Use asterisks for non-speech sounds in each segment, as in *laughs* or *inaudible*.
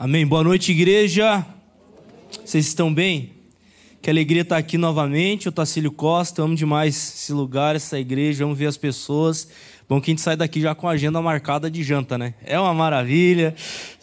Amém. Boa noite, igreja. Vocês estão bem? Que alegria estar aqui novamente. Eu, Tacílio Costa, amo demais esse lugar, essa igreja, amo ver as pessoas. Bom que a gente sai daqui já com a agenda marcada de janta, né? É uma maravilha.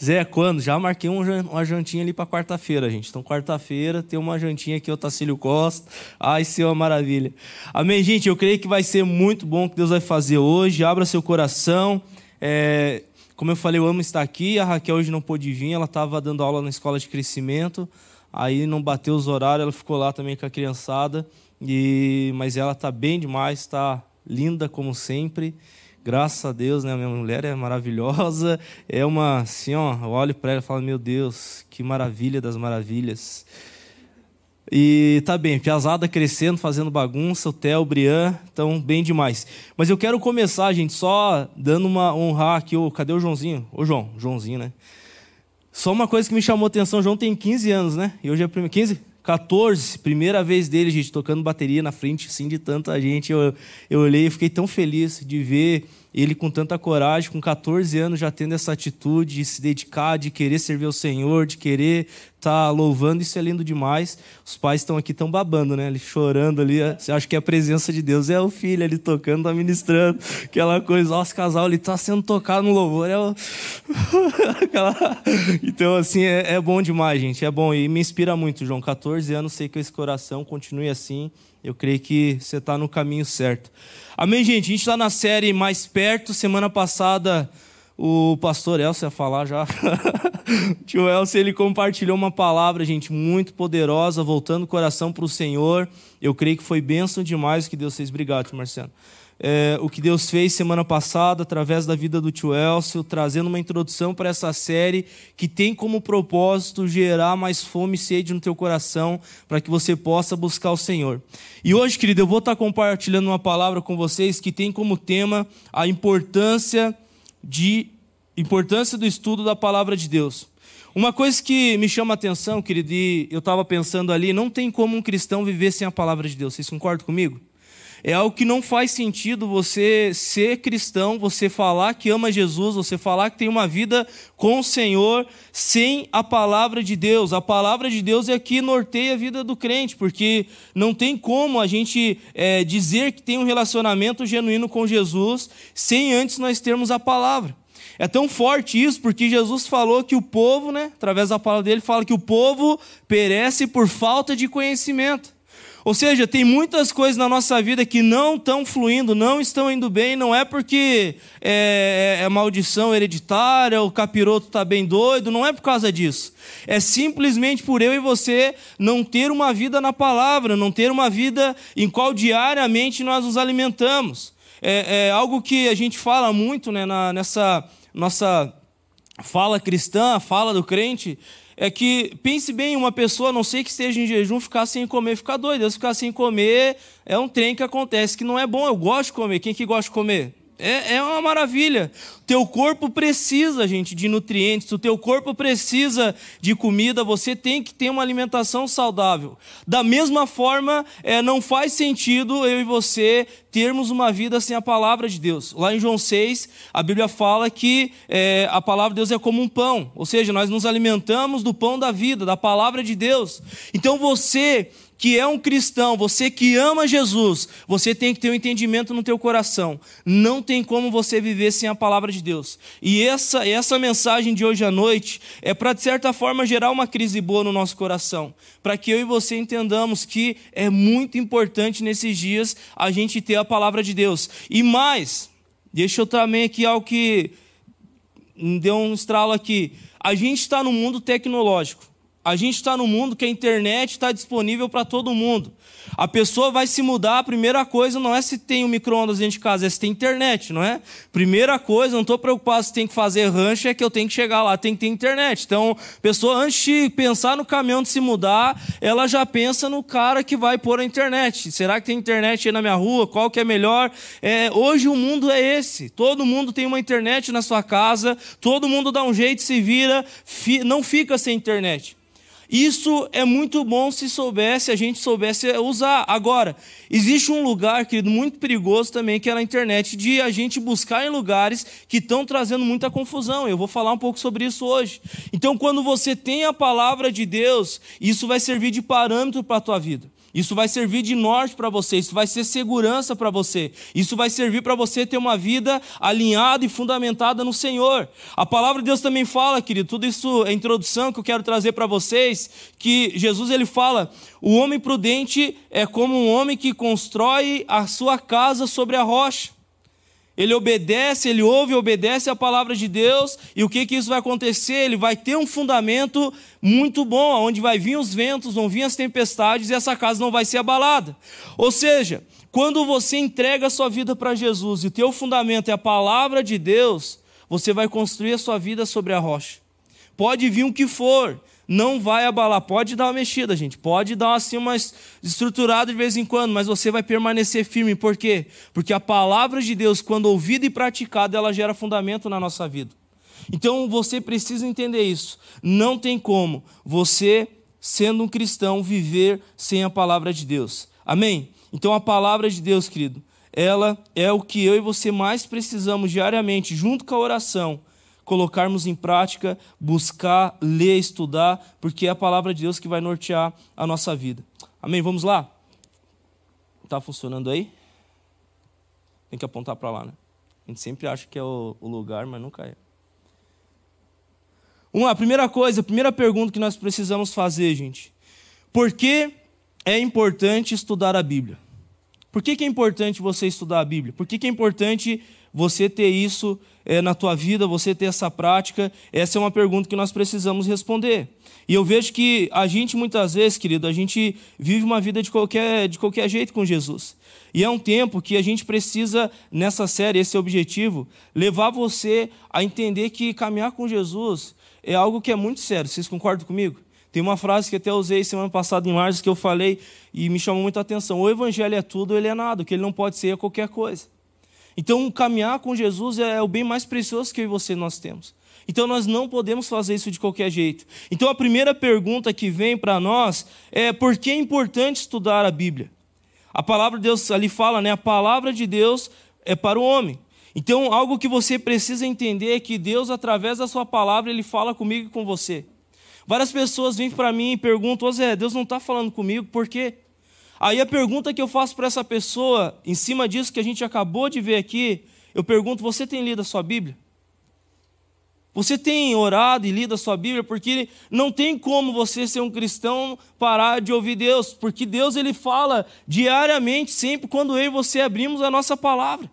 Zé, quando? Já marquei uma jantinha ali para quarta-feira, gente. Então, quarta-feira tem uma jantinha aqui, o Tacílio Costa. Ai, isso é uma maravilha. Amém, gente? Eu creio que vai ser muito bom o que Deus vai fazer hoje. Abra seu coração. É, como eu falei, eu amo estar aqui. A Raquel hoje não pôde vir, ela estava dando aula na escola de crescimento. Aí não bateu os horários, ela ficou lá também com a criançada. E mas ela está bem demais, está linda como sempre. Graças a Deus, né? Minha mulher é maravilhosa. É uma assim, ó, eu olho para ela e falo: "Meu Deus, que maravilha das maravilhas". E tá bem, Piazada crescendo, fazendo bagunça, o Theo, Brian, estão bem demais. Mas eu quero começar, gente, só dando uma honrar aqui, o, cadê o Joãozinho? Ô João, Joãozinho, né? Só uma coisa que me chamou atenção, João tem 15 anos, né? E hoje é primeiro, 15? 14, primeira vez dele, gente, tocando bateria na frente, assim, de tanta gente. Eu, eu olhei e fiquei tão feliz de ver ele com tanta coragem, com 14 anos, já tendo essa atitude de se dedicar, de querer servir ao Senhor, de querer estar tá louvando, isso é lindo demais. Os pais estão aqui tão babando, né? Ele chorando ali. Você acha que é a presença de Deus é o filho ali tocando, tá ministrando, aquela coisa. Nossa, casal ele tá sendo tocado no louvor. É o... *laughs* Então, assim, é, é bom demais, gente. É bom e me inspira muito, João. 14 anos, sei que esse coração continue assim. Eu creio que você está no caminho certo. Amém, gente? A gente está na série Mais Perto. Semana passada, o pastor Elcio ia falar já. o *laughs* tio Elcio, ele compartilhou uma palavra, gente, muito poderosa, voltando o coração para o Senhor. Eu creio que foi bênção demais que Deus fez. Obrigado, tio Marcelo é, o que Deus fez semana passada através da vida do tio Elcio, trazendo uma introdução para essa série que tem como propósito gerar mais fome e sede no teu coração para que você possa buscar o Senhor. E hoje, querido, eu vou estar compartilhando uma palavra com vocês que tem como tema a importância de importância do estudo da palavra de Deus. Uma coisa que me chama a atenção, querido, e eu estava pensando ali, não tem como um cristão viver sem a palavra de Deus. Vocês concordam comigo? É algo que não faz sentido você ser cristão, você falar que ama Jesus, você falar que tem uma vida com o Senhor sem a palavra de Deus. A palavra de Deus é que norteia a vida do crente, porque não tem como a gente é, dizer que tem um relacionamento genuíno com Jesus sem antes nós termos a palavra. É tão forte isso porque Jesus falou que o povo, né, através da palavra dele, fala que o povo perece por falta de conhecimento. Ou seja, tem muitas coisas na nossa vida que não estão fluindo, não estão indo bem, não é porque é, é, é maldição hereditária, o capiroto está bem doido, não é por causa disso. É simplesmente por eu e você não ter uma vida na palavra, não ter uma vida em qual diariamente nós nos alimentamos. É, é algo que a gente fala muito né, na, nessa nossa fala cristã, fala do crente, é que, pense bem, uma pessoa, a não sei que esteja em jejum, ficar sem comer, ficar doido. Se ficar sem comer, é um trem que acontece, que não é bom. Eu gosto de comer. Quem que gosta de comer? É, é uma maravilha. Teu corpo precisa, gente, de nutrientes. O teu corpo precisa de comida. Você tem que ter uma alimentação saudável. Da mesma forma, é, não faz sentido eu e você termos uma vida sem a palavra de Deus. Lá em João 6, a Bíblia fala que é, a palavra de Deus é como um pão. Ou seja, nós nos alimentamos do pão da vida, da palavra de Deus. Então você que é um cristão, você que ama Jesus, você tem que ter um entendimento no teu coração. Não tem como você viver sem a palavra de Deus. E essa, essa mensagem de hoje à noite é para, de certa forma, gerar uma crise boa no nosso coração. Para que eu e você entendamos que é muito importante nesses dias a gente ter a palavra de Deus. E mais, deixa eu também aqui algo que deu um estralo aqui. A gente está no mundo tecnológico. A gente está no mundo que a internet está disponível para todo mundo. A pessoa vai se mudar, a primeira coisa não é se tem um micro-ondas dentro de casa, é se tem internet, não é? Primeira coisa, não estou preocupado se tem que fazer rancho, é que eu tenho que chegar lá, tem que ter internet. Então, a pessoa, antes de pensar no caminhão de se mudar, ela já pensa no cara que vai pôr a internet. Será que tem internet aí na minha rua? Qual que é melhor? É, hoje o mundo é esse. Todo mundo tem uma internet na sua casa, todo mundo dá um jeito, se vira, fi, não fica sem internet. Isso é muito bom se soubesse, a gente soubesse usar. Agora, existe um lugar, querido, muito perigoso também, que é na internet, de a gente buscar em lugares que estão trazendo muita confusão. Eu vou falar um pouco sobre isso hoje. Então, quando você tem a palavra de Deus, isso vai servir de parâmetro para a tua vida. Isso vai servir de norte para você, isso vai ser segurança para você, isso vai servir para você ter uma vida alinhada e fundamentada no Senhor. A palavra de Deus também fala, querido, tudo isso é introdução que eu quero trazer para vocês, que Jesus ele fala: o homem prudente é como um homem que constrói a sua casa sobre a rocha. Ele obedece, ele ouve e obedece a palavra de Deus, e o que, que isso vai acontecer? Ele vai ter um fundamento muito bom, onde vai vir os ventos, vão vir as tempestades, e essa casa não vai ser abalada. Ou seja, quando você entrega a sua vida para Jesus e o teu fundamento é a palavra de Deus, você vai construir a sua vida sobre a rocha. Pode vir o que for, não vai abalar. Pode dar uma mexida, gente. Pode dar assim uma estruturada de vez em quando, mas você vai permanecer firme. Por quê? Porque a palavra de Deus, quando ouvida e praticada, ela gera fundamento na nossa vida. Então você precisa entender isso. Não tem como você, sendo um cristão, viver sem a palavra de Deus. Amém? Então a palavra de Deus, querido, ela é o que eu e você mais precisamos diariamente, junto com a oração colocarmos em prática, buscar, ler, estudar, porque é a palavra de Deus que vai nortear a nossa vida. Amém? Vamos lá? Está funcionando aí? Tem que apontar para lá, né? A gente sempre acha que é o, o lugar, mas nunca é. Uma primeira coisa, a primeira pergunta que nós precisamos fazer, gente. Por que é importante estudar a Bíblia? Por que, que é importante você estudar a Bíblia? Por que, que é importante você ter isso é, na tua vida, você ter essa prática? Essa é uma pergunta que nós precisamos responder. E eu vejo que a gente, muitas vezes, querido, a gente vive uma vida de qualquer, de qualquer jeito com Jesus. E é um tempo que a gente precisa, nessa série, esse objetivo, levar você a entender que caminhar com Jesus é algo que é muito sério. Vocês concordam comigo? Tem uma frase que até usei semana passada em março que eu falei e me chamou muita atenção. O evangelho é tudo, ele é nada. O que ele não pode ser é qualquer coisa. Então, caminhar com Jesus é o bem mais precioso que eu e você nós temos. Então, nós não podemos fazer isso de qualquer jeito. Então, a primeira pergunta que vem para nós é por que é importante estudar a Bíblia? A palavra de Deus ali fala, né? A palavra de Deus é para o homem. Então, algo que você precisa entender é que Deus, através da sua palavra, ele fala comigo e com você. Várias pessoas vêm para mim e perguntam: Zé, Deus não está falando comigo, por quê? Aí a pergunta que eu faço para essa pessoa, em cima disso que a gente acabou de ver aqui, eu pergunto: você tem lido a sua Bíblia? Você tem orado e lido a sua Bíblia? Porque não tem como você ser um cristão parar de ouvir Deus, porque Deus ele fala diariamente, sempre quando eu e você abrimos a nossa palavra.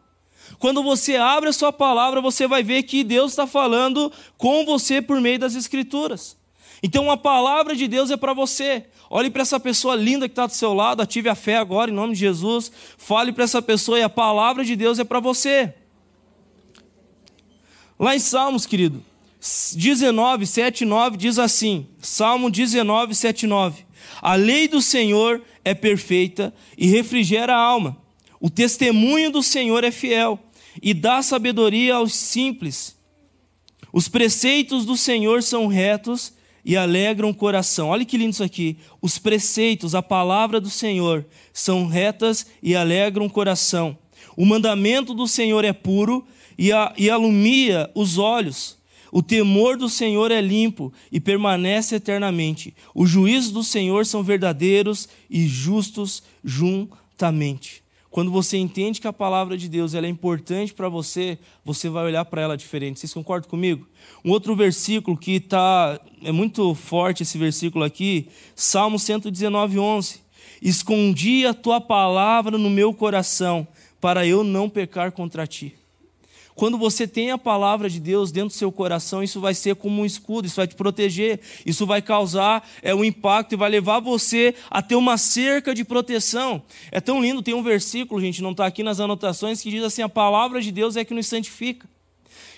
Quando você abre a sua palavra, você vai ver que Deus está falando com você por meio das Escrituras. Então a palavra de Deus é para você. Olhe para essa pessoa linda que está do seu lado, ative a fé agora em nome de Jesus. Fale para essa pessoa e a palavra de Deus é para você. Lá em Salmos, querido, 19, 7, 9 diz assim: Salmo 19, 7, 9. A lei do Senhor é perfeita e refrigera a alma. O testemunho do Senhor é fiel e dá sabedoria aos simples. Os preceitos do Senhor são retos e alegram o coração. Olha que lindo isso aqui. Os preceitos, a palavra do Senhor, são retas e alegram o coração. O mandamento do Senhor é puro e, a, e alumia os olhos. O temor do Senhor é limpo e permanece eternamente. Os juízos do Senhor são verdadeiros e justos juntamente. Quando você entende que a palavra de Deus ela é importante para você, você vai olhar para ela diferente. Vocês concordam comigo? Um outro versículo que está é muito forte esse versículo aqui, Salmo 119, 11. Escondi a tua palavra no meu coração, para eu não pecar contra ti. Quando você tem a palavra de Deus dentro do seu coração, isso vai ser como um escudo, isso vai te proteger, isso vai causar é, um impacto e vai levar você a ter uma cerca de proteção. É tão lindo, tem um versículo, gente, não está aqui nas anotações, que diz assim: a palavra de Deus é que nos santifica.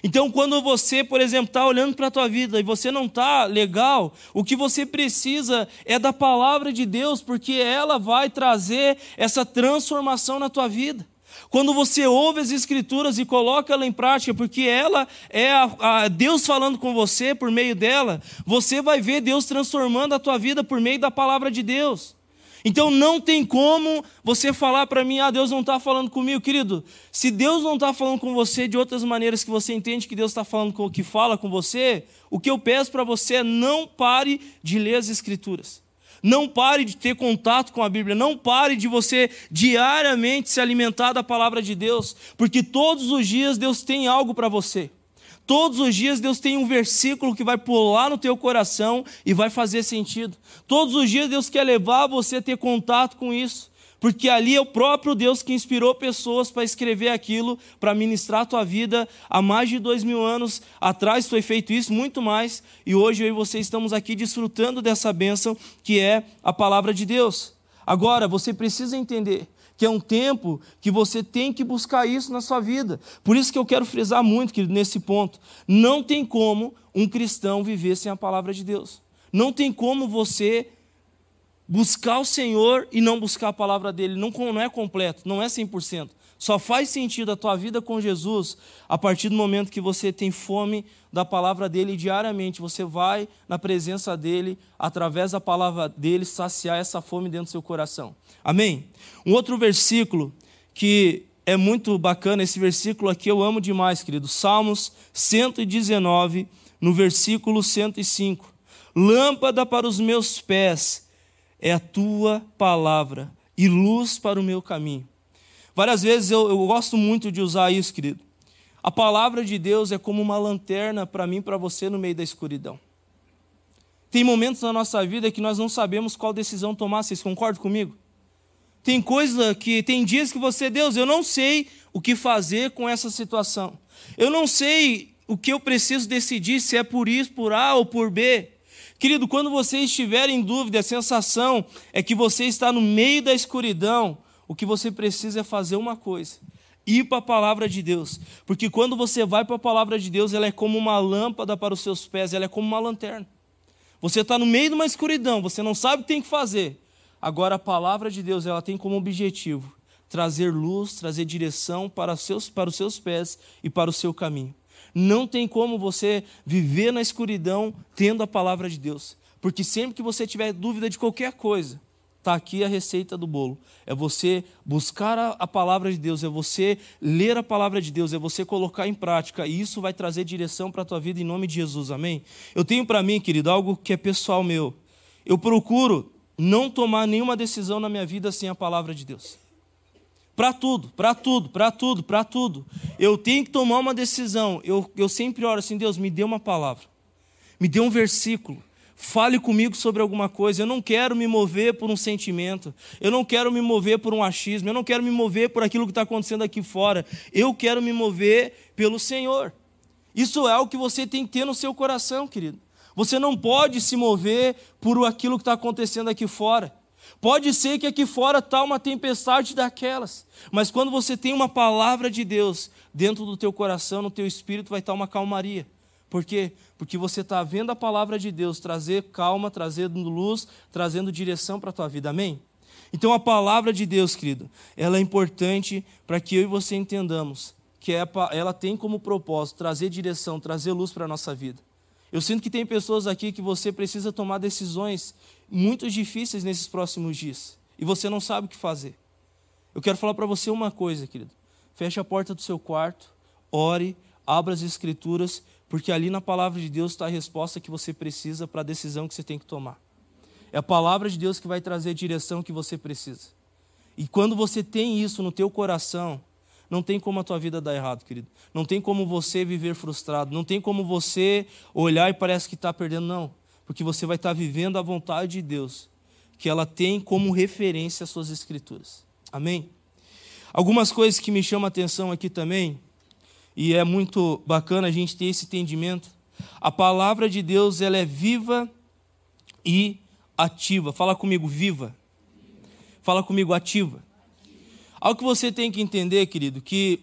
Então, quando você, por exemplo, está olhando para a tua vida e você não está legal, o que você precisa é da palavra de Deus, porque ela vai trazer essa transformação na tua vida. Quando você ouve as Escrituras e coloca ela em prática, porque ela é a, a Deus falando com você por meio dela, você vai ver Deus transformando a tua vida por meio da palavra de Deus. Então não tem como você falar para mim, ah, Deus não está falando comigo, querido. Se Deus não está falando com você de outras maneiras que você entende que Deus está falando com que fala com você, o que eu peço para você é não pare de ler as Escrituras. Não pare de ter contato com a Bíblia, não pare de você diariamente se alimentar da palavra de Deus, porque todos os dias Deus tem algo para você. Todos os dias Deus tem um versículo que vai pular no teu coração e vai fazer sentido. Todos os dias Deus quer levar você a ter contato com isso. Porque ali é o próprio Deus que inspirou pessoas para escrever aquilo, para ministrar a tua vida. Há mais de dois mil anos atrás foi feito isso, muito mais. E hoje eu e você estamos aqui desfrutando dessa bênção que é a palavra de Deus. Agora, você precisa entender que é um tempo que você tem que buscar isso na sua vida. Por isso que eu quero frisar muito, querido, nesse ponto. Não tem como um cristão viver sem a palavra de Deus. Não tem como você buscar o Senhor e não buscar a palavra dele. Não, não é completo, não é 100%. Só faz sentido a tua vida com Jesus a partir do momento que você tem fome da palavra dele diariamente. Você vai na presença dele, através da palavra dele, saciar essa fome dentro do seu coração. Amém? Um outro versículo que é muito bacana, esse versículo aqui eu amo demais, querido. Salmos 119, no versículo 105. Lâmpada para os meus pés é a tua palavra e luz para o meu caminho. Várias vezes eu, eu gosto muito de usar isso, querido. A palavra de Deus é como uma lanterna para mim e para você no meio da escuridão. Tem momentos na nossa vida que nós não sabemos qual decisão tomar, vocês concordam comigo? Tem coisa que tem dias que você, Deus, eu não sei o que fazer com essa situação. Eu não sei o que eu preciso decidir, se é por isso, por A ou por B. Querido, quando você estiver em dúvida, a sensação é que você está no meio da escuridão, o que você precisa é fazer uma coisa: ir para a palavra de Deus. Porque quando você vai para a palavra de Deus, ela é como uma lâmpada para os seus pés, ela é como uma lanterna. Você está no meio de uma escuridão, você não sabe o que tem que fazer. Agora, a palavra de Deus, ela tem como objetivo trazer luz, trazer direção para seus, para os seus pés e para o seu caminho. Não tem como você viver na escuridão tendo a palavra de Deus. Porque sempre que você tiver dúvida de qualquer coisa, está aqui a receita do bolo. É você buscar a, a, palavra de Deus, é você ler a palavra de Deus, é você colocar em prática, e isso vai trazer direção para a tua vida em nome de Jesus, amém? Eu tenho para mim, querido, algo que é pessoal meu. Eu procuro não tomar nenhuma decisão na minha vida sem a palavra de Deus. Para tudo, para tudo, para tudo, para tudo. Eu tenho que tomar uma decisão. Eu, eu sempre oro assim: Deus, me dê uma palavra, me dê um versículo, fale comigo sobre alguma coisa. Eu não quero me mover por um sentimento, eu não quero me mover por um achismo, eu não quero me mover por aquilo que está acontecendo aqui fora. Eu quero me mover pelo Senhor. Isso é algo que você tem que ter no seu coração, querido. Você não pode se mover por aquilo que está acontecendo aqui fora. Pode ser que aqui fora está uma tempestade daquelas, mas quando você tem uma palavra de Deus dentro do teu coração, no teu espírito, vai estar tá uma calmaria. Por quê? Porque você está vendo a palavra de Deus trazer calma, trazendo luz, trazendo direção para a tua vida. Amém? Então a palavra de Deus, querido, ela é importante para que eu e você entendamos que é ela tem como propósito trazer direção, trazer luz para a nossa vida. Eu sinto que tem pessoas aqui que você precisa tomar decisões muito difíceis nesses próximos dias e você não sabe o que fazer. Eu quero falar para você uma coisa, querido. Feche a porta do seu quarto, ore, abra as escrituras, porque ali na palavra de Deus está a resposta que você precisa para a decisão que você tem que tomar. É a palavra de Deus que vai trazer a direção que você precisa. E quando você tem isso no teu coração, não tem como a tua vida dar errado, querido. Não tem como você viver frustrado. Não tem como você olhar e parece que está perdendo, não. Porque você vai estar vivendo a vontade de Deus, que ela tem como referência as suas escrituras. Amém? Algumas coisas que me chamam a atenção aqui também, e é muito bacana a gente ter esse entendimento. A palavra de Deus, ela é viva e ativa. Fala comigo, viva. Fala comigo, ativa. Algo que você tem que entender, querido, que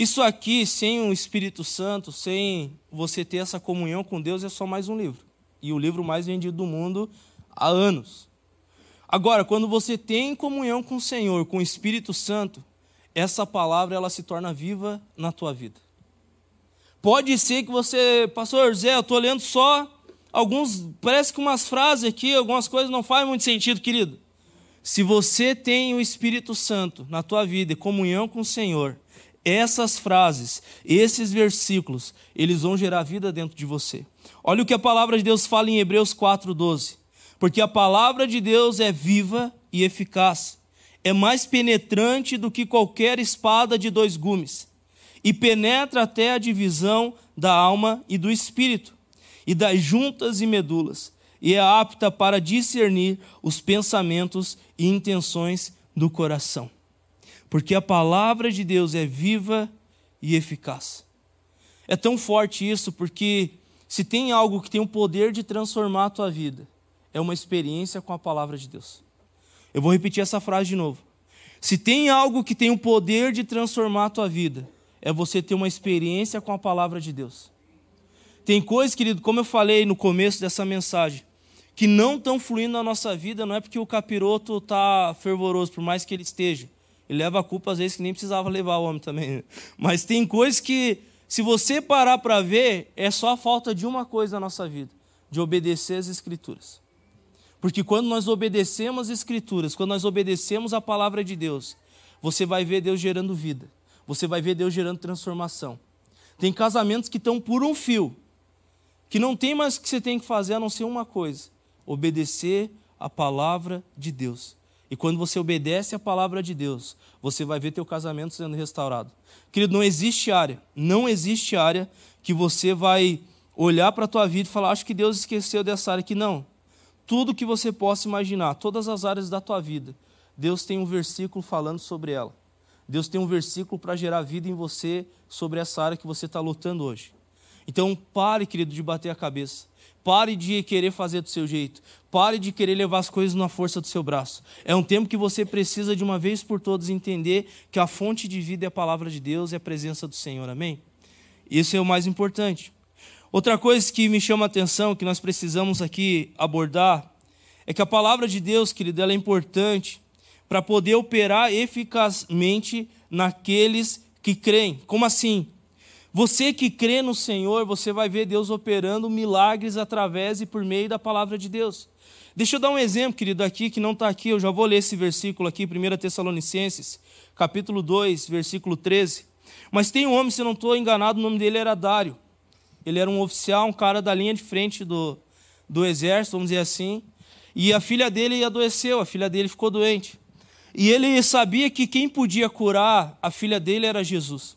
isso aqui, sem o Espírito Santo, sem você ter essa comunhão com Deus, é só mais um livro. E o livro mais vendido do mundo há anos. Agora, quando você tem comunhão com o Senhor, com o Espírito Santo, essa palavra ela se torna viva na tua vida. Pode ser que você, pastor Zé, eu estou lendo só alguns, parece que umas frases aqui, algumas coisas não fazem muito sentido, querido. Se você tem o Espírito Santo na tua vida e comunhão com o Senhor, essas frases, esses versículos, eles vão gerar vida dentro de você. Olha o que a palavra de Deus fala em Hebreus 4:12. Porque a palavra de Deus é viva e eficaz, é mais penetrante do que qualquer espada de dois gumes, e penetra até a divisão da alma e do espírito, e das juntas e medulas, e é apta para discernir os pensamentos e intenções do coração porque a palavra de Deus é viva e eficaz. É tão forte isso porque se tem algo que tem o poder de transformar a tua vida, é uma experiência com a palavra de Deus. Eu vou repetir essa frase de novo. Se tem algo que tem o poder de transformar a tua vida, é você ter uma experiência com a palavra de Deus. Tem coisas, querido, como eu falei no começo dessa mensagem, que não estão fluindo na nossa vida, não é porque o capiroto está fervoroso, por mais que ele esteja ele leva a culpa às vezes que nem precisava levar o homem também. Mas tem coisas que, se você parar para ver, é só a falta de uma coisa na nossa vida: de obedecer às Escrituras. Porque quando nós obedecemos as Escrituras, quando nós obedecemos a palavra de Deus, você vai ver Deus gerando vida, você vai ver Deus gerando transformação. Tem casamentos que estão por um fio, que não tem mais o que você tem que fazer a não ser uma coisa: obedecer a palavra de Deus. E quando você obedece a palavra de Deus, você vai ver teu casamento sendo restaurado. Querido, não existe área, não existe área que você vai olhar para a tua vida e falar, acho que Deus esqueceu dessa área aqui. Não. Tudo que você possa imaginar, todas as áreas da tua vida, Deus tem um versículo falando sobre ela. Deus tem um versículo para gerar vida em você sobre essa área que você está lutando hoje. Então, pare, querido, de bater a cabeça. Pare de querer fazer do seu jeito. Pare de querer levar as coisas na força do seu braço. É um tempo que você precisa, de uma vez por todas, entender que a fonte de vida é a palavra de Deus e a presença do Senhor. Amém? Isso é o mais importante. Outra coisa que me chama a atenção, que nós precisamos aqui abordar, é que a palavra de Deus, querido, ela é importante para poder operar eficazmente naqueles que creem. Como assim? Você que crê no Senhor, você vai ver Deus operando milagres através e por meio da palavra de Deus. Deixa eu dar um exemplo, querido, aqui, que não está aqui, eu já vou ler esse versículo aqui, 1 Tessalonicenses, capítulo 2, versículo 13. Mas tem um homem, se não estou enganado, o nome dele era Dário. Ele era um oficial, um cara da linha de frente do, do exército, vamos dizer assim. E a filha dele adoeceu, a filha dele ficou doente. E ele sabia que quem podia curar a filha dele era Jesus.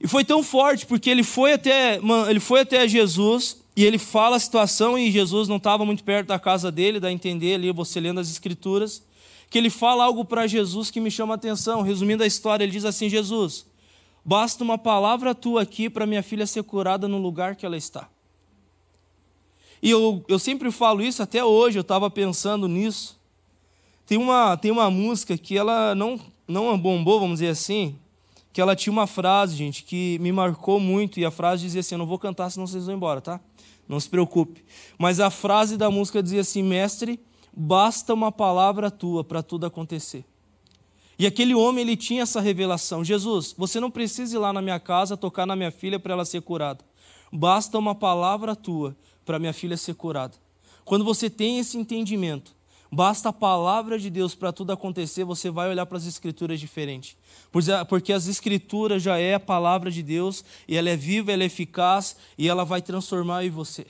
E foi tão forte porque ele foi até, ele foi até Jesus e ele fala a situação e Jesus não estava muito perto da casa dele, dá a entender ali, você lendo as escrituras, que ele fala algo para Jesus que me chama a atenção. Resumindo a história, ele diz assim: Jesus, basta uma palavra tua aqui para minha filha ser curada no lugar que ela está. E eu, eu sempre falo isso, até hoje eu estava pensando nisso. Tem uma, tem uma música que ela não, não bombou, vamos dizer assim, que ela tinha uma frase, gente, que me marcou muito, e a frase dizia assim: Eu não vou cantar, senão vocês vão embora, tá? Não se preocupe. Mas a frase da música dizia assim: Mestre, basta uma palavra tua para tudo acontecer. E aquele homem, ele tinha essa revelação: Jesus, você não precisa ir lá na minha casa tocar na minha filha para ela ser curada. Basta uma palavra tua para minha filha ser curada. Quando você tem esse entendimento, Basta a palavra de Deus para tudo acontecer, você vai olhar para as escrituras diferente. Porque as escrituras já é a palavra de Deus, e ela é viva, ela é eficaz, e ela vai transformar em você.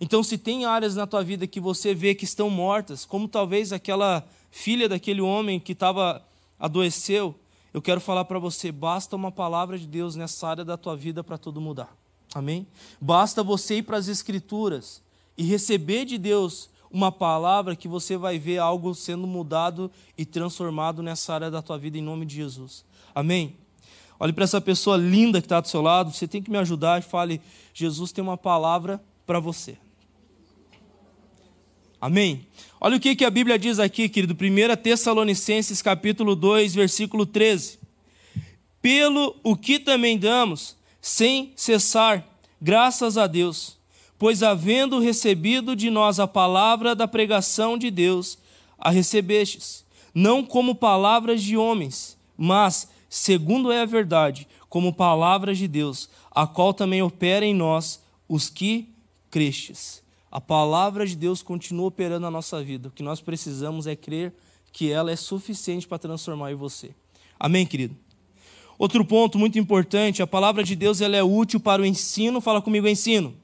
Então, se tem áreas na tua vida que você vê que estão mortas, como talvez aquela filha daquele homem que estava adoeceu, eu quero falar para você, basta uma palavra de Deus nessa área da tua vida para tudo mudar. Amém? Basta você ir para as escrituras e receber de Deus uma palavra que você vai ver algo sendo mudado e transformado nessa área da tua vida em nome de Jesus. Amém? Olhe para essa pessoa linda que está do seu lado, você tem que me ajudar e fale: Jesus tem uma palavra para você. Amém? Olha o que, que a Bíblia diz aqui, querido. 1 Tessalonicenses capítulo 2, versículo 13. Pelo o que também damos, sem cessar, graças a Deus Pois, havendo recebido de nós a palavra da pregação de Deus, a recebestes, não como palavras de homens, mas, segundo é a verdade, como palavras de Deus, a qual também opera em nós os que crestes. A palavra de Deus continua operando na nossa vida. O que nós precisamos é crer que ela é suficiente para transformar em você. Amém, querido? Outro ponto muito importante, a palavra de Deus ela é útil para o ensino. Fala comigo, ensino.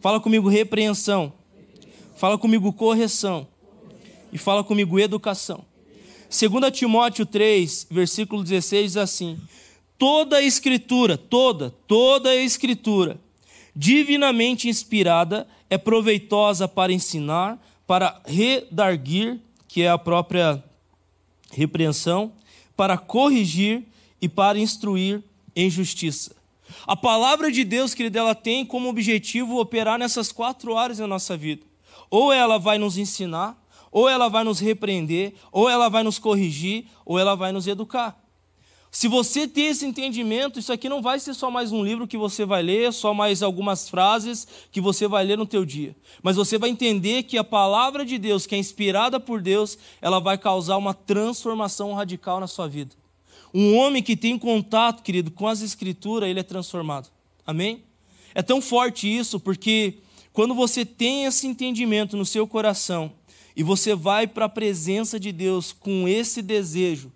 Fala comigo, repreensão. Fala comigo, correção. E fala comigo, educação. 2 Timóteo 3, versículo 16 diz assim: Toda a escritura, toda, toda a escritura, divinamente inspirada, é proveitosa para ensinar, para redarguir, que é a própria repreensão, para corrigir e para instruir em justiça. A palavra de Deus, querido, ela tem como objetivo operar nessas quatro áreas na nossa vida. Ou ela vai nos ensinar, ou ela vai nos repreender, ou ela vai nos corrigir, ou ela vai nos educar. Se você ter esse entendimento, isso aqui não vai ser só mais um livro que você vai ler, só mais algumas frases que você vai ler no teu dia. Mas você vai entender que a palavra de Deus, que é inspirada por Deus, ela vai causar uma transformação radical na sua vida. Um homem que tem contato, querido, com as escrituras, ele é transformado. Amém? É tão forte isso porque quando você tem esse entendimento no seu coração e você vai para a presença de Deus com esse desejo,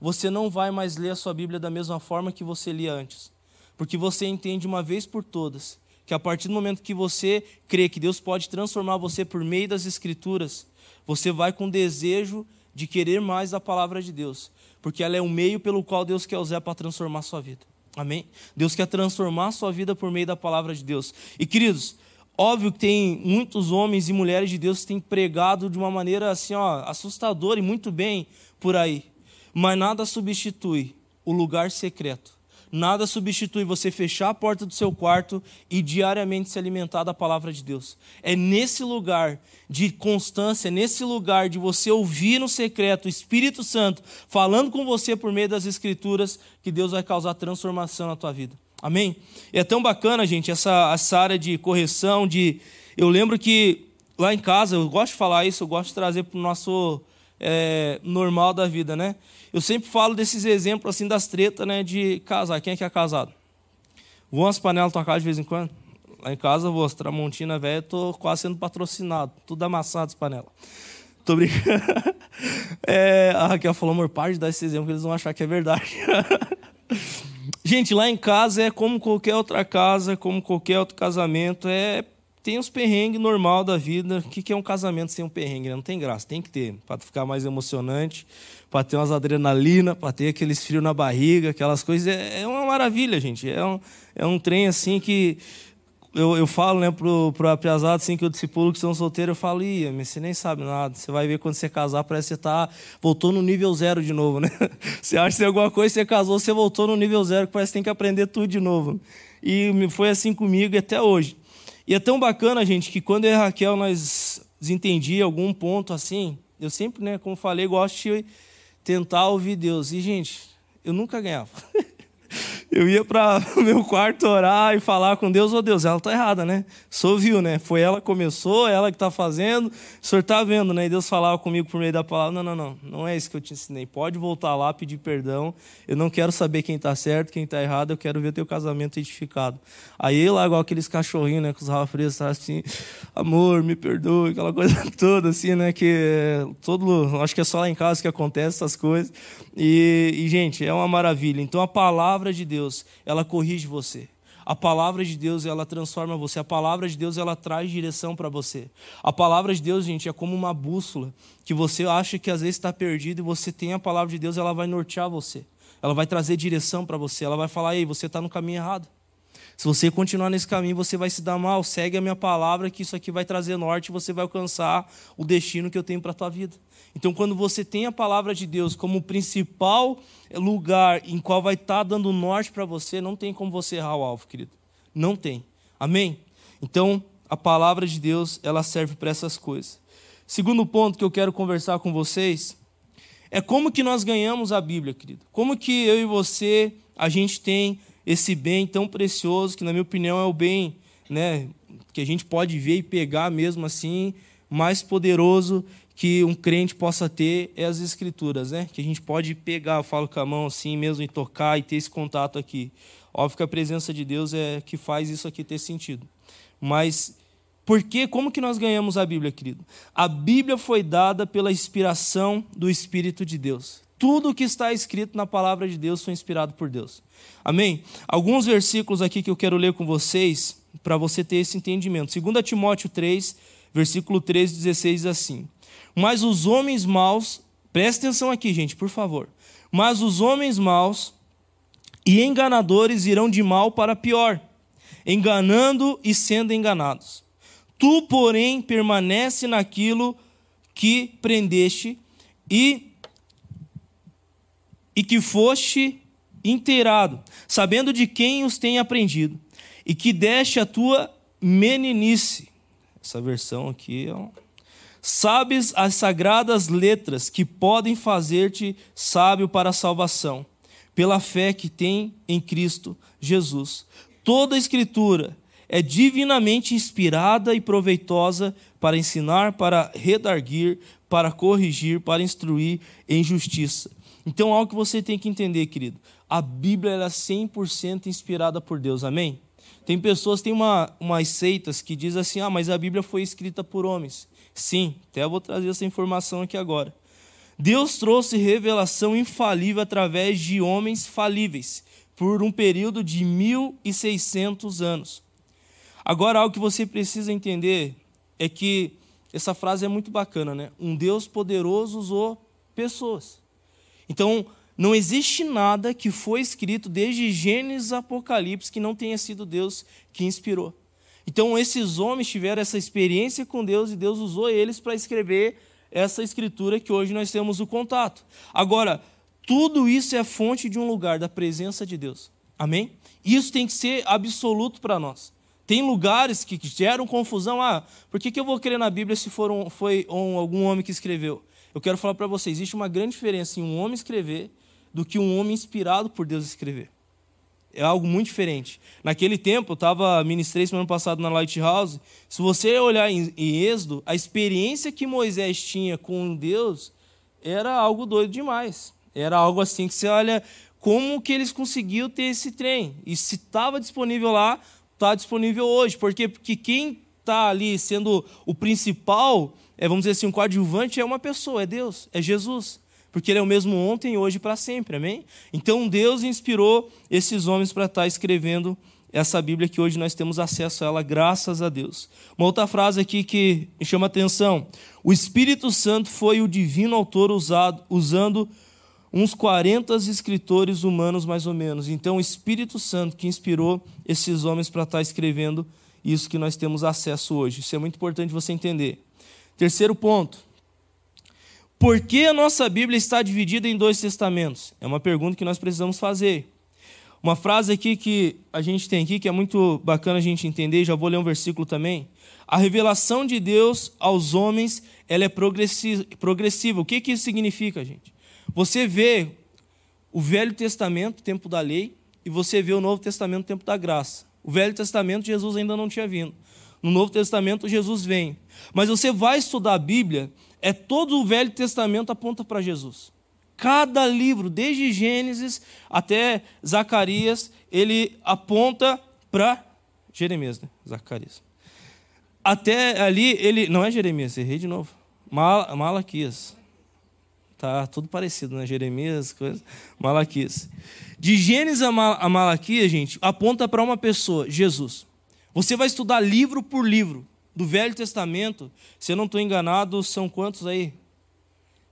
você não vai mais ler a sua Bíblia da mesma forma que você lia antes. Porque você entende uma vez por todas que a partir do momento que você crê que Deus pode transformar você por meio das Escrituras, você vai com desejo de querer mais a palavra de Deus, porque ela é o meio pelo qual Deus quer usar para transformar a sua vida. Amém? Deus quer transformar a sua vida por meio da palavra de Deus. E queridos, óbvio que tem muitos homens e mulheres de Deus que têm pregado de uma maneira assim, ó, assustadora e muito bem por aí. Mas nada substitui o lugar secreto. Nada substitui você fechar a porta do seu quarto e diariamente se alimentar da palavra de Deus. É nesse lugar de constância, nesse lugar de você ouvir no secreto o Espírito Santo falando com você por meio das Escrituras que Deus vai causar transformação na tua vida. Amém? E é tão bacana, gente, essa, essa área de correção, de. Eu lembro que lá em casa, eu gosto de falar isso, eu gosto de trazer para o nosso é, normal da vida, né? Eu sempre falo desses exemplos assim das tretas, né, de casar. Quem é que é casado? Vou umas panelas tocar de vez em quando? Lá em casa, vou, Tramontina velho, tô quase sendo patrocinado. Tudo amassado as panelas. *laughs* Tô brincando. *laughs* É, a Raquel falou, amor, pare de dar esse exemplo, que eles vão achar que é verdade. *laughs* Gente, lá em casa é como qualquer outra casa, como qualquer outro casamento, é tem os perrengues normal da vida. O que é um casamento sem um perrengue? Não tem graça, tem que ter, para ficar mais emocionante, para ter umas adrenalina, para ter aqueles frios na barriga, aquelas coisas. É, é, uma maravilha, gente. É um, é um trem assim que eu, eu falo né, pro, pro apiazado assim, que eu discipulo que são solteiros, eu falo, ia, mas você nem sabe nada. Você vai ver quando você casar, parece que você tá, voltou no nível zero de novo, né? *laughs* Você acha que tem alguma coisa, você casou, você voltou no nível zero, que parece que tem que aprender tudo de novo. E foi assim comigo até hoje. E é tão bacana, gente, que quando eu e Raquel nós desentendi algum ponto assim, eu sempre, né, como falei, gosto de tentar ouvir Deus. E, gente, eu nunca ganhava. *laughs* eu ia para o *laughs* meu quarto orar e falar com Deus, ô oh, Deus, ela está errada, né? Só viu, né? Foi ela que começou, ela que está fazendo, o senhor está vendo, né? E Deus falava comigo por meio da palavra, não, não, não, não é isso que eu te ensinei. Pode voltar lá, pedir perdão. Eu não quero saber quem está certo, quem está errado, eu quero ver teu casamento edificado. Aí lá, igual aqueles cachorrinhos, né? Com os rafres, tá assim, amor, me perdoe, aquela *laughs* coisa toda, assim, né? Que todo, acho que é só lá em casa que acontece essas coisas. E, e gente, é uma maravilha. Então a palavra de Deus Deus, ela corrige você. A palavra de Deus, ela transforma você. A palavra de Deus, ela traz direção para você. A palavra de Deus, gente, é como uma bússola que você acha que às vezes está perdido e você tem a palavra de Deus, ela vai nortear você. Ela vai trazer direção para você. Ela vai falar: ei, você está no caminho errado. Se você continuar nesse caminho, você vai se dar mal. Segue a minha palavra, que isso aqui vai trazer norte e você vai alcançar o destino que eu tenho para a tua vida. Então, quando você tem a palavra de Deus como o principal lugar em qual vai estar tá dando norte para você, não tem como você errar o alvo, querido. Não tem. Amém? Então, a palavra de Deus, ela serve para essas coisas. Segundo ponto que eu quero conversar com vocês é como que nós ganhamos a Bíblia, querido. Como que eu e você, a gente tem esse bem tão precioso, que na minha opinião é o bem, né, que a gente pode ver e pegar mesmo assim, mais poderoso que um crente possa ter é as escrituras, né? Que a gente pode pegar, eu falo com a mão assim mesmo e tocar e ter esse contato aqui. Óbvio que a presença de Deus é que faz isso aqui ter sentido. Mas por que, como que nós ganhamos a Bíblia, querido? A Bíblia foi dada pela inspiração do Espírito de Deus. Tudo o que está escrito na palavra de Deus foi inspirado por Deus. Amém? Alguns versículos aqui que eu quero ler com vocês, para você ter esse entendimento. 2 Timóteo 3, versículo 13 16 diz assim: Mas os homens maus, preste atenção aqui, gente, por favor. Mas os homens maus e enganadores irão de mal para pior, enganando e sendo enganados. Tu, porém, permanece naquilo que prendeste e e que foste inteirado, sabendo de quem os tem aprendido, e que deste a tua meninice. Essa versão aqui ó. Sabes as sagradas letras que podem fazer-te sábio para a salvação, pela fé que tem em Cristo Jesus. Toda a Escritura é divinamente inspirada e proveitosa para ensinar, para redarguir, para corrigir, para instruir em justiça. Então, algo que você tem que entender, querido: a Bíblia é 100% inspirada por Deus, amém? Tem pessoas, tem uma, umas seitas que diz assim: ah, mas a Bíblia foi escrita por homens. Sim, até vou trazer essa informação aqui agora. Deus trouxe revelação infalível através de homens falíveis, por um período de 1.600 anos. Agora, algo que você precisa entender é que essa frase é muito bacana, né? Um Deus poderoso usou pessoas. Então, não existe nada que foi escrito desde Gênesis a Apocalipse que não tenha sido Deus que inspirou. Então, esses homens tiveram essa experiência com Deus e Deus usou eles para escrever essa escritura que hoje nós temos o contato. Agora, tudo isso é fonte de um lugar, da presença de Deus. Amém? Isso tem que ser absoluto para nós. Tem lugares que geram confusão. Ah, por que, que eu vou crer na Bíblia se for um, foi um, algum homem que escreveu? Eu quero falar para vocês: existe uma grande diferença em um homem escrever do que um homem inspirado por Deus escrever. É algo muito diferente. Naquele tempo, eu estava ministrei semana passada na Lighthouse. Se você olhar em, Êxodo, a experiência que Moisés tinha com Deus era algo doido demais. Era algo assim que você olha como que eles conseguiram ter esse trem. E se estava disponível lá, está disponível hoje. Por quê? Porque quem está ali sendo o principal, é, vamos dizer assim, um coadjuvante é uma pessoa, é Deus, é Jesus porque ele é o mesmo ontem, hoje e para sempre, amém? Então Deus inspirou esses homens para estar tá escrevendo essa Bíblia que hoje nós temos acesso a ela, graças a Deus. Uma outra frase aqui que me chama a atenção: o Espírito Santo foi o divino autor usado, usando uns 40 escritores humanos, mais ou menos. Então, o Espírito Santo que inspirou esses homens para estar tá escrevendo isso que nós temos acesso hoje. Isso é muito importante você entender. Terceiro ponto por que a nossa Bíblia está dividida em dois testamentos? É uma pergunta que nós precisamos fazer. Uma frase aqui que a gente tem aqui que é muito bacana a gente entender, já vou ler um versículo também. A revelação de Deus aos homens, ela é progressiva. O que, que isso significa, gente? Você vê o Velho Testamento, tempo da lei, e você vê o Novo Testamento, tempo da graça. O Velho Testamento, Jesus ainda não tinha vindo. No Novo Testamento, Jesus vem. Mas você vai estudar a Bíblia, é todo o Velho Testamento aponta para Jesus. Cada livro, desde Gênesis até Zacarias, ele aponta para Jeremias, né? Zacarias. Até ali, ele. Não é Jeremias, errei de novo. Mal, Malaquias. Tá tudo parecido, né? Jeremias, coisa. Malaquias. De Gênesis a, Mal, a Malaquias, gente, aponta para uma pessoa, Jesus. Você vai estudar livro por livro do Velho Testamento, se eu não estou enganado, são quantos aí?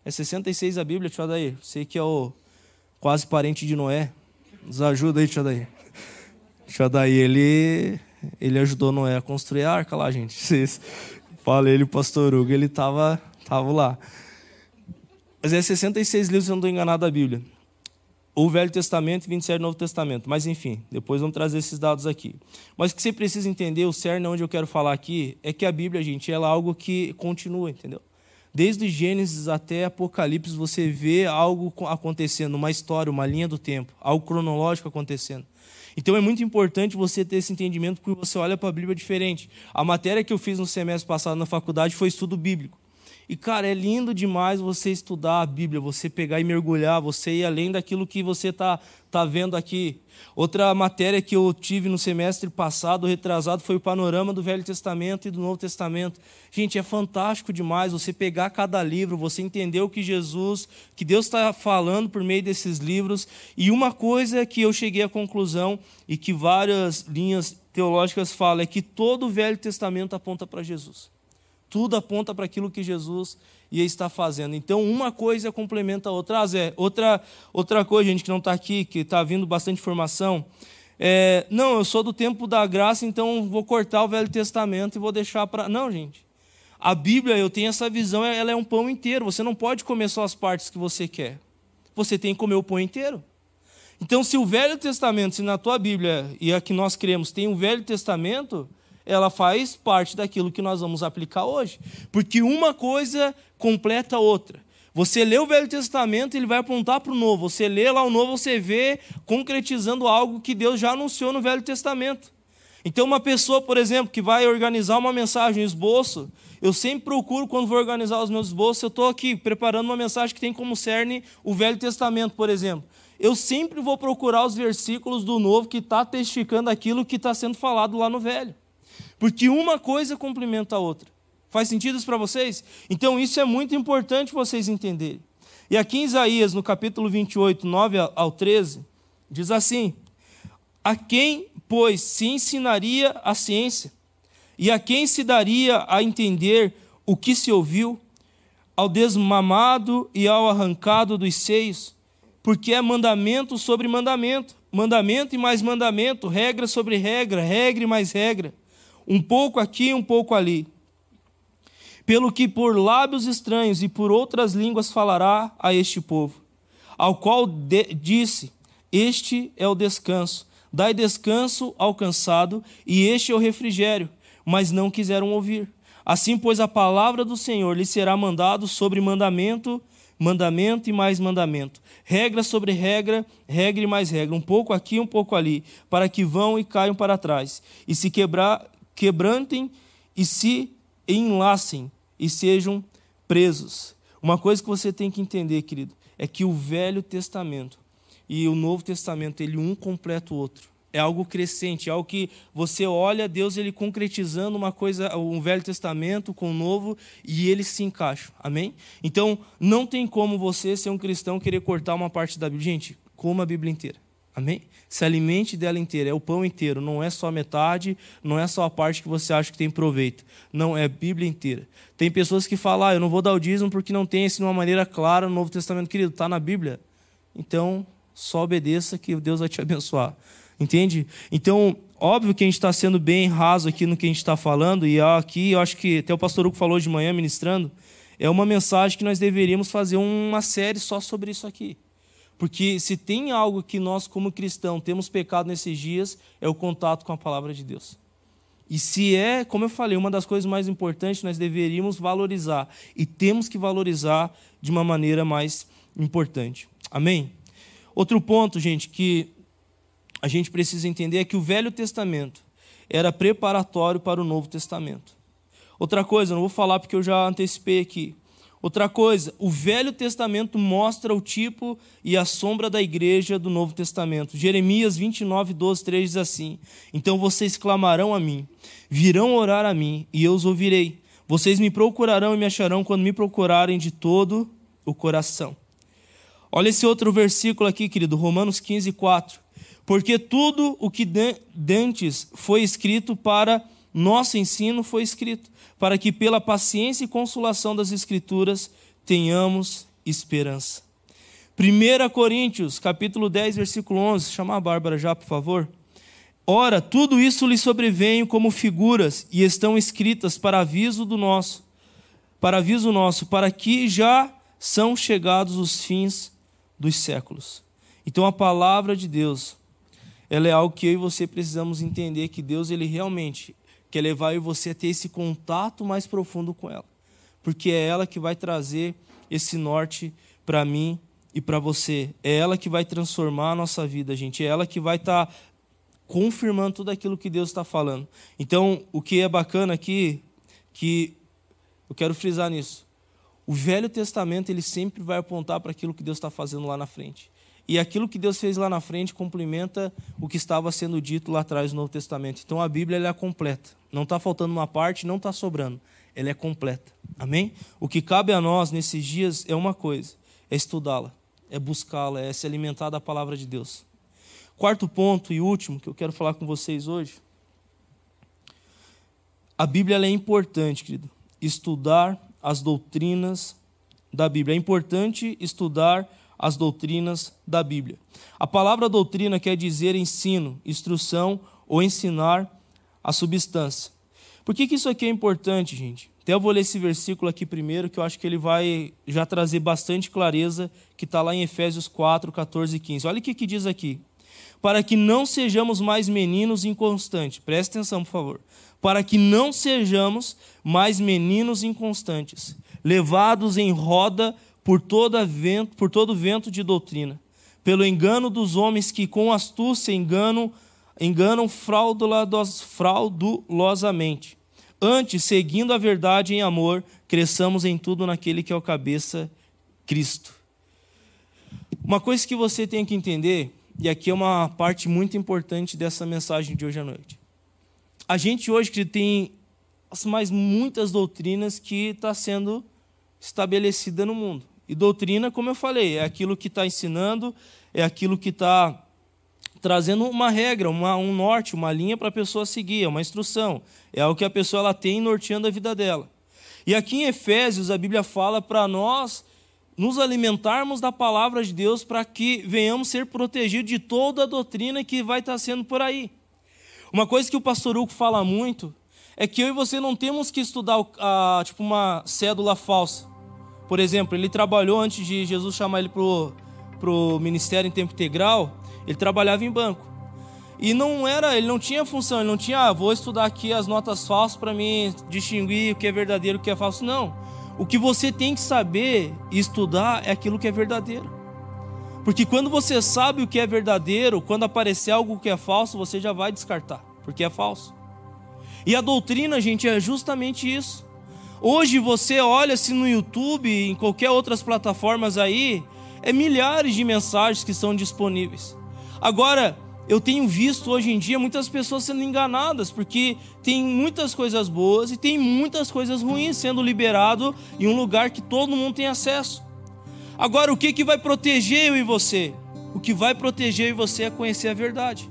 É 66 a Bíblia, Tio Adair. Sei que é o quase parente de Noé. Nos ajuda aí, Tio Adair. Tio Adair, ele, ele ajudou Noé a construir a arca lá, gente. *laughs* Falei ele, o pastor Hugo, ele estava tava lá. Mas é 66 livros, se eu não estou enganado, da Bíblia o Velho Testamento e 27 Novo Testamento. Mas enfim, depois vamos trazer esses dados aqui. Mas o que você precisa entender, o cerne onde eu quero falar aqui, é que a Bíblia, gente, ela é algo que continua, entendeu? Desde Gênesis até Apocalipse, você vê algo acontecendo, uma história, uma linha do tempo, algo cronológico acontecendo. Então é muito importante você ter esse entendimento, porque você olha para a Bíblia diferente. A matéria que eu fiz no semestre passado na faculdade foi estudo bíblico. E, cara, é lindo demais você estudar a Bíblia, você pegar e mergulhar, você ir além daquilo que você está tá vendo aqui. Outra matéria que eu tive no semestre passado, retrasado, foi o panorama do Velho Testamento e do Novo Testamento. Gente, é fantástico demais você pegar cada livro, você entender o que Jesus, que Deus está falando por meio desses livros. E uma coisa que eu cheguei à conclusão e que várias linhas teológicas falam é que todo o Velho Testamento aponta para Jesus. Tudo aponta para aquilo que Jesus ia estar fazendo. Então, uma coisa complementa a outra. Ah, Zé, outra, outra coisa, gente, que não está aqui, que está vindo bastante informação. É, não, eu sou do tempo da graça, então vou cortar o Velho Testamento e vou deixar para. Não, gente. A Bíblia, eu tenho essa visão, ela é um pão inteiro. Você não pode comer só as partes que você quer. Você tem que comer o pão inteiro. Então, se o Velho Testamento, se na tua Bíblia, e a que nós cremos, tem o Velho Testamento, ela faz parte daquilo que nós vamos aplicar hoje. Porque uma coisa completa a outra. Você lê o Velho Testamento, ele vai apontar para o Novo. Você lê lá o Novo, você vê concretizando algo que Deus já anunciou no Velho Testamento. Então, uma pessoa, por exemplo, que vai organizar uma mensagem, um esboço, eu sempre procuro, quando vou organizar os meus esboços, eu estou aqui preparando uma mensagem que tem como cerne o Velho Testamento, por exemplo. Eu sempre vou procurar os versículos do Novo que está testificando aquilo que está sendo falado lá no Velho. Porque uma coisa complementa a outra. Faz sentido isso para vocês? Então isso é muito importante vocês entenderem. E aqui em Isaías, no capítulo 28, 9 ao 13, diz assim: A quem, pois, se ensinaria a ciência? E a quem se daria a entender o que se ouviu? Ao desmamado e ao arrancado dos seios? Porque é mandamento sobre mandamento, mandamento e mais mandamento, regra sobre regra, regra e mais regra, um pouco aqui, um pouco ali. Pelo que por lábios estranhos e por outras línguas falará a este povo, ao qual disse: Este é o descanso, dai descanso ao cansado, e este é o refrigério, mas não quiseram ouvir. Assim, pois, a palavra do Senhor lhe será mandado sobre mandamento, mandamento e mais mandamento, regra sobre regra, regra e mais regra, um pouco aqui, um pouco ali, para que vão e caiam para trás, e se quebrar, quebrantem e se enlacem e sejam presos. Uma coisa que você tem que entender, querido, é que o Velho Testamento e o Novo Testamento, ele um completa o outro. É algo crescente, é algo que você olha Deus ele concretizando uma coisa, um Velho Testamento com o Novo e eles se encaixam. Amém? Então, não tem como você ser um cristão querer cortar uma parte da Bíblia. Gente, coma a Bíblia inteira. Amém? Se alimente dela inteira, é o pão inteiro, não é só metade, não é só a parte que você acha que tem proveito. Não, é a Bíblia inteira. Tem pessoas que falam, ah, eu não vou dar o dízimo porque não tem assim de uma maneira clara no Novo Testamento. Querido, está na Bíblia. Então, só obedeça que Deus vai te abençoar. Entende? Então, óbvio que a gente está sendo bem raso aqui no que a gente está falando, e aqui eu acho que até o pastor Hugo falou de manhã ministrando, é uma mensagem que nós deveríamos fazer uma série só sobre isso aqui. Porque se tem algo que nós, como cristãos, temos pecado nesses dias, é o contato com a palavra de Deus. E se é, como eu falei, uma das coisas mais importantes, nós deveríamos valorizar. E temos que valorizar de uma maneira mais importante. Amém? Outro ponto, gente, que a gente precisa entender é que o Velho Testamento era preparatório para o Novo Testamento. Outra coisa, não vou falar porque eu já antecipei aqui. Outra coisa, o Velho Testamento mostra o tipo e a sombra da igreja do Novo Testamento. Jeremias 29, 12, 3 diz assim: Então vocês clamarão a mim, virão orar a mim, e eu os ouvirei. Vocês me procurarão e me acharão quando me procurarem de todo o coração. Olha esse outro versículo aqui, querido, Romanos 15, 4. Porque tudo o que dantes foi escrito para nosso ensino foi escrito, para que pela paciência e consolação das Escrituras tenhamos esperança. 1 Coríntios, capítulo 10, versículo 11, chama a Bárbara já, por favor. Ora, tudo isso lhe sobrevém como figuras e estão escritas para aviso do nosso, para aviso nosso, para que já são chegados os fins dos séculos. Então a palavra de Deus, ela é algo que eu e você precisamos entender que Deus ele realmente quer levar eu e você a ter esse contato mais profundo com ela. Porque é ela que vai trazer esse norte para mim e para você. É ela que vai transformar a nossa vida, gente. É ela que vai estar tá confirmando tudo aquilo que Deus está falando. Então, o que é bacana aqui, que eu quero frisar nisso. O Velho Testamento ele sempre vai apontar para aquilo que Deus está fazendo lá na frente. E aquilo que Deus fez lá na frente complementa o que estava sendo dito lá atrás no Novo Testamento. Então a Bíblia ela é completa. Não está faltando uma parte, não está sobrando. Ela é completa. Amém? O que cabe a nós nesses dias é uma coisa: é estudá-la, é buscá-la, é se alimentar da palavra de Deus. Quarto ponto e último que eu quero falar com vocês hoje. A Bíblia é importante, querido. Estudar as doutrinas da Bíblia. É importante estudar as doutrinas da Bíblia. A palavra doutrina quer dizer ensino, instrução ou ensinar a substância. Por que, que isso aqui é importante, gente? Até eu vou ler esse versículo aqui primeiro, que eu acho que ele vai já trazer bastante clareza, que está lá em Efésios 4, 14 e 15. Olha o que, que diz aqui. Para que não sejamos mais meninos inconstantes. Preste atenção, por favor. Para que não sejamos mais meninos inconstantes, levados em roda por, toda vento, por todo vento de doutrina, pelo engano dos homens que com astúcia enganam, enganam fraudulosamente. Antes, seguindo a verdade em amor, cresçamos em tudo naquele que é o cabeça, Cristo. Uma coisa que você tem que entender, e aqui é uma parte muito importante dessa mensagem de hoje à noite. A gente hoje que tem mais muitas doutrinas que está sendo estabelecida no mundo. E doutrina, como eu falei, é aquilo que está ensinando, é aquilo que está trazendo uma regra, uma, um norte, uma linha para a pessoa seguir, é uma instrução. É algo que a pessoa ela tem norteando a vida dela. E aqui em Efésios, a Bíblia fala para nós nos alimentarmos da palavra de Deus para que venhamos ser protegidos de toda a doutrina que vai estar tá sendo por aí. Uma coisa que o pastor Hugo fala muito é que eu e você não temos que estudar a, tipo uma cédula falsa. Por exemplo, ele trabalhou antes de Jesus chamar ele para o ministério em tempo integral, ele trabalhava em banco. E não era, ele não tinha função, ele não tinha, ah, vou estudar aqui as notas falsas para me distinguir o que é verdadeiro e o que é falso. Não. O que você tem que saber e estudar é aquilo que é verdadeiro. Porque quando você sabe o que é verdadeiro, quando aparecer algo que é falso, você já vai descartar, porque é falso. E a doutrina, gente, é justamente isso. Hoje você olha-se no YouTube, em qualquer outras plataformas aí, é milhares de mensagens que são disponíveis. Agora, eu tenho visto hoje em dia muitas pessoas sendo enganadas, porque tem muitas coisas boas e tem muitas coisas ruins sendo liberado em um lugar que todo mundo tem acesso. Agora, o que, que vai proteger eu e você? O que vai proteger eu e você é conhecer a verdade.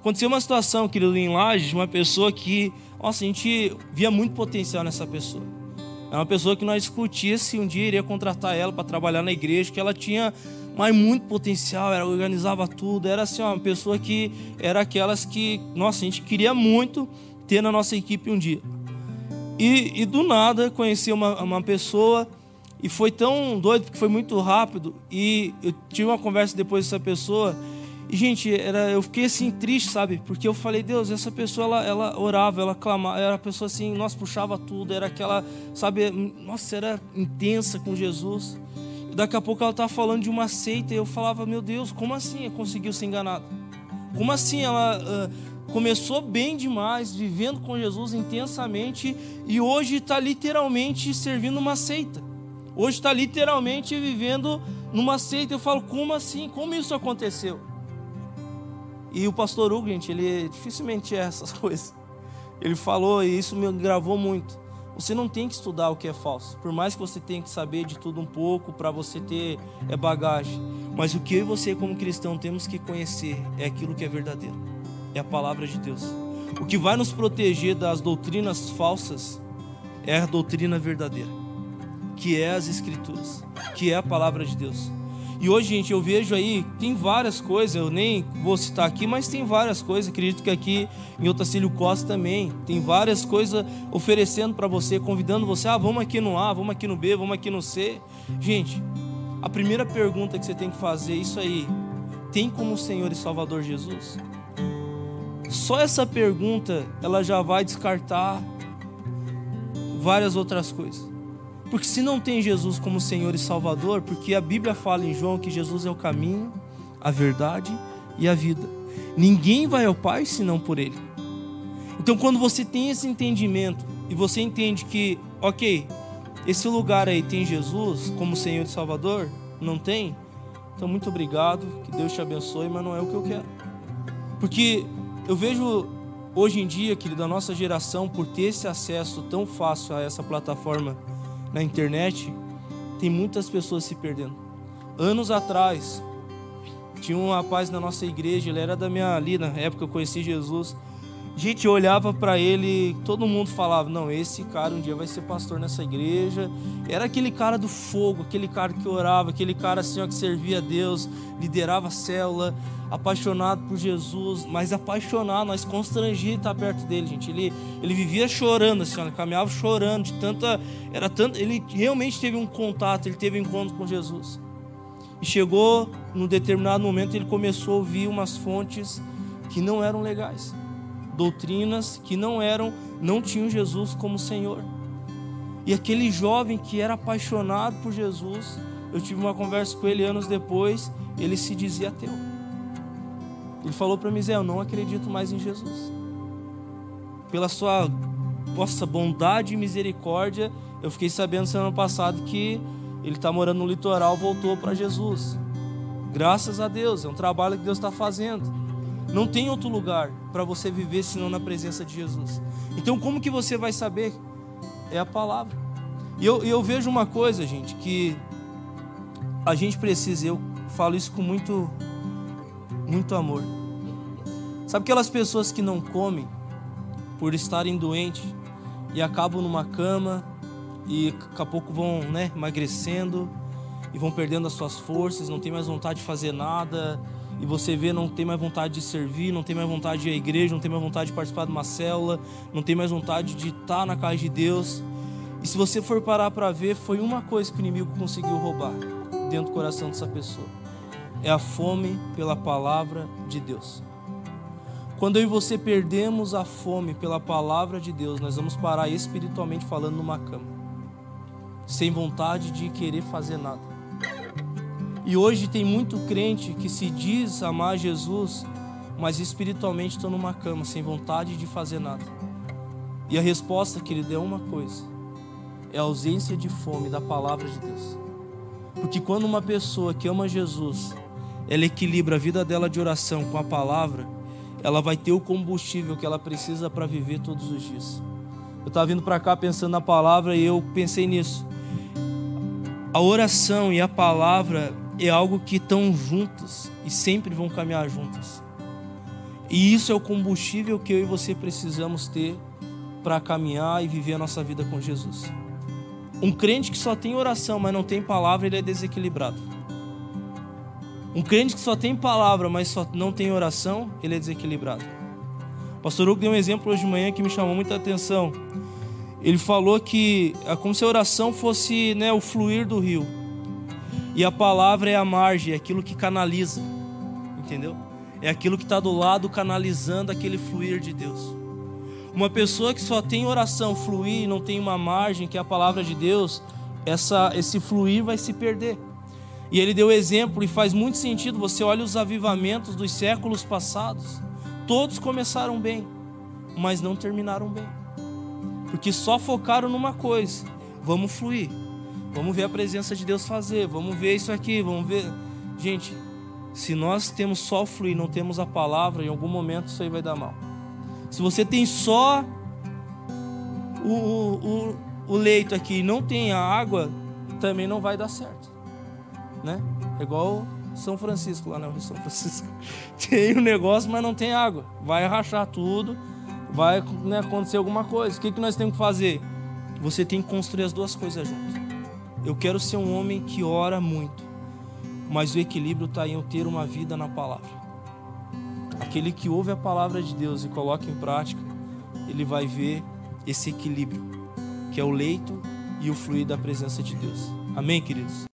Aconteceu uma situação, querido, em Lages, uma pessoa que nossa, a gente via muito potencial nessa pessoa. É uma pessoa que nós discutia se um dia iria contratar ela para trabalhar na igreja, que ela tinha mas muito potencial, ela organizava tudo, era assim, uma pessoa que era aquelas que, nossa, a gente queria muito ter na nossa equipe um dia. E, e do nada conheci uma, uma pessoa e foi tão doido, porque foi muito rápido, e eu tive uma conversa depois dessa pessoa, e, gente, era, eu fiquei assim triste, sabe? Porque eu falei, Deus, essa pessoa, ela, ela orava, ela clamava, era a pessoa assim, nós puxava tudo, era aquela, sabe, nossa, era intensa com Jesus. E daqui a pouco ela estava falando de uma seita, e eu falava, meu Deus, como assim conseguiu ser enganada? Como assim ela uh, começou bem demais, vivendo com Jesus intensamente, e hoje está literalmente servindo uma seita? Hoje está literalmente vivendo numa seita. Eu falo, como assim? Como isso aconteceu? E o pastor Hugo, gente, ele dificilmente é essas *laughs* coisas. Ele falou, e isso me gravou muito. Você não tem que estudar o que é falso. Por mais que você tenha que saber de tudo um pouco para você ter é bagagem. Mas o que eu e você, como cristão, temos que conhecer é aquilo que é verdadeiro. É a palavra de Deus. O que vai nos proteger das doutrinas falsas é a doutrina verdadeira, que é as Escrituras, que é a palavra de Deus. E hoje, gente, eu vejo aí, tem várias coisas, eu nem vou citar aqui, mas tem várias coisas. Acredito que aqui em Otacílio Costa também tem várias coisas oferecendo para você, convidando você, ah, vamos aqui no A, vamos aqui no B, vamos aqui no C. Gente, a primeira pergunta que você tem que fazer é isso aí: tem como Senhor e Salvador Jesus? Só essa pergunta, ela já vai descartar várias outras coisas. Porque se não tem Jesus como Senhor e Salvador, porque a Bíblia fala em João que Jesus é o caminho, a verdade e a vida. Ninguém vai ao Pai senão por Ele. Então, quando você tem esse entendimento e você entende que, ok, Esse lugar aí tem Jesus como Senhor e Salvador? Não tem? Então, muito obrigado, que Deus te abençoe, mas não é o que eu quero. Porque eu vejo hoje em dia, querido, a nossa geração, por ter esse acesso tão fácil a essa plataforma na internet, tem muitas pessoas se perdendo. Anos atrás, tinha um rapaz na nossa igreja, ele era da minha ali, na época eu conheci Jesus. A gente olhava para ele, todo mundo falava: Não, esse cara um dia vai ser pastor nessa igreja. Era aquele cara do fogo, aquele cara que orava, aquele cara assim, ó, que servia a Deus, liderava a célula, apaixonado por Jesus, mas apaixonado, nós constrangia estar perto dele, gente. Ele, ele vivia chorando, assim, ó, ele caminhava chorando, de tanta. Era tanto. Ele realmente teve um contato, ele teve um encontro com Jesus. E chegou num determinado momento, ele começou a ouvir umas fontes que não eram legais doutrinas que não eram, não tinham Jesus como Senhor. E aquele jovem que era apaixonado por Jesus, eu tive uma conversa com ele anos depois, ele se dizia ateu. Ele falou para mim, Zé, eu não acredito mais em Jesus. Pela sua vossa bondade e misericórdia, eu fiquei sabendo semana passada que ele está morando no litoral, voltou para Jesus. Graças a Deus, é um trabalho que Deus está fazendo. Não tem outro lugar para você viver senão na presença de Jesus. Então, como que você vai saber? É a palavra. E eu, eu vejo uma coisa, gente, que a gente precisa, eu falo isso com muito, muito amor. Sabe aquelas pessoas que não comem por estarem doentes e acabam numa cama e daqui a pouco vão né, emagrecendo e vão perdendo as suas forças, não tem mais vontade de fazer nada, e você vê, não tem mais vontade de servir, não tem mais vontade de ir à igreja, não tem mais vontade de participar de uma célula, não tem mais vontade de estar na casa de Deus. E se você for parar para ver, foi uma coisa que o inimigo conseguiu roubar dentro do coração dessa pessoa: é a fome pela palavra de Deus. Quando eu e você perdemos a fome pela palavra de Deus, nós vamos parar espiritualmente falando numa cama, sem vontade de querer fazer nada. E hoje tem muito crente que se diz amar Jesus, mas espiritualmente estão numa cama, sem vontade de fazer nada. E a resposta, querido, é uma coisa: é a ausência de fome da palavra de Deus. Porque quando uma pessoa que ama Jesus, ela equilibra a vida dela de oração com a palavra, ela vai ter o combustível que ela precisa para viver todos os dias. Eu estava vindo para cá pensando na palavra e eu pensei nisso. A oração e a palavra é algo que estão juntas e sempre vão caminhar juntas. E isso é o combustível que eu e você precisamos ter para caminhar e viver a nossa vida com Jesus. Um crente que só tem oração, mas não tem palavra, ele é desequilibrado. Um crente que só tem palavra, mas só não tem oração, ele é desequilibrado. O pastor Hugo deu um exemplo hoje de manhã que me chamou muita atenção. Ele falou que é como se a oração fosse né, o fluir do rio. E a palavra é a margem, é aquilo que canaliza, entendeu? É aquilo que está do lado canalizando aquele fluir de Deus. Uma pessoa que só tem oração fluir e não tem uma margem, que é a palavra de Deus, essa, esse fluir vai se perder. E ele deu exemplo e faz muito sentido. Você olha os avivamentos dos séculos passados, todos começaram bem, mas não terminaram bem, porque só focaram numa coisa: vamos fluir. Vamos ver a presença de Deus fazer, vamos ver isso aqui, vamos ver. Gente, se nós temos só o fluir, não temos a palavra, em algum momento isso aí vai dar mal. Se você tem só o, o, o leito aqui e não tem a água, também não vai dar certo. Né? É igual São Francisco lá, né? São Francisco. *laughs* Tem o um negócio, mas não tem água. Vai rachar tudo, vai né, acontecer alguma coisa. O que, que nós temos que fazer? Você tem que construir as duas coisas juntas. Eu quero ser um homem que ora muito, mas o equilíbrio está em eu ter uma vida na palavra. Aquele que ouve a palavra de Deus e coloca em prática, ele vai ver esse equilíbrio, que é o leito e o fluir da presença de Deus. Amém, queridos?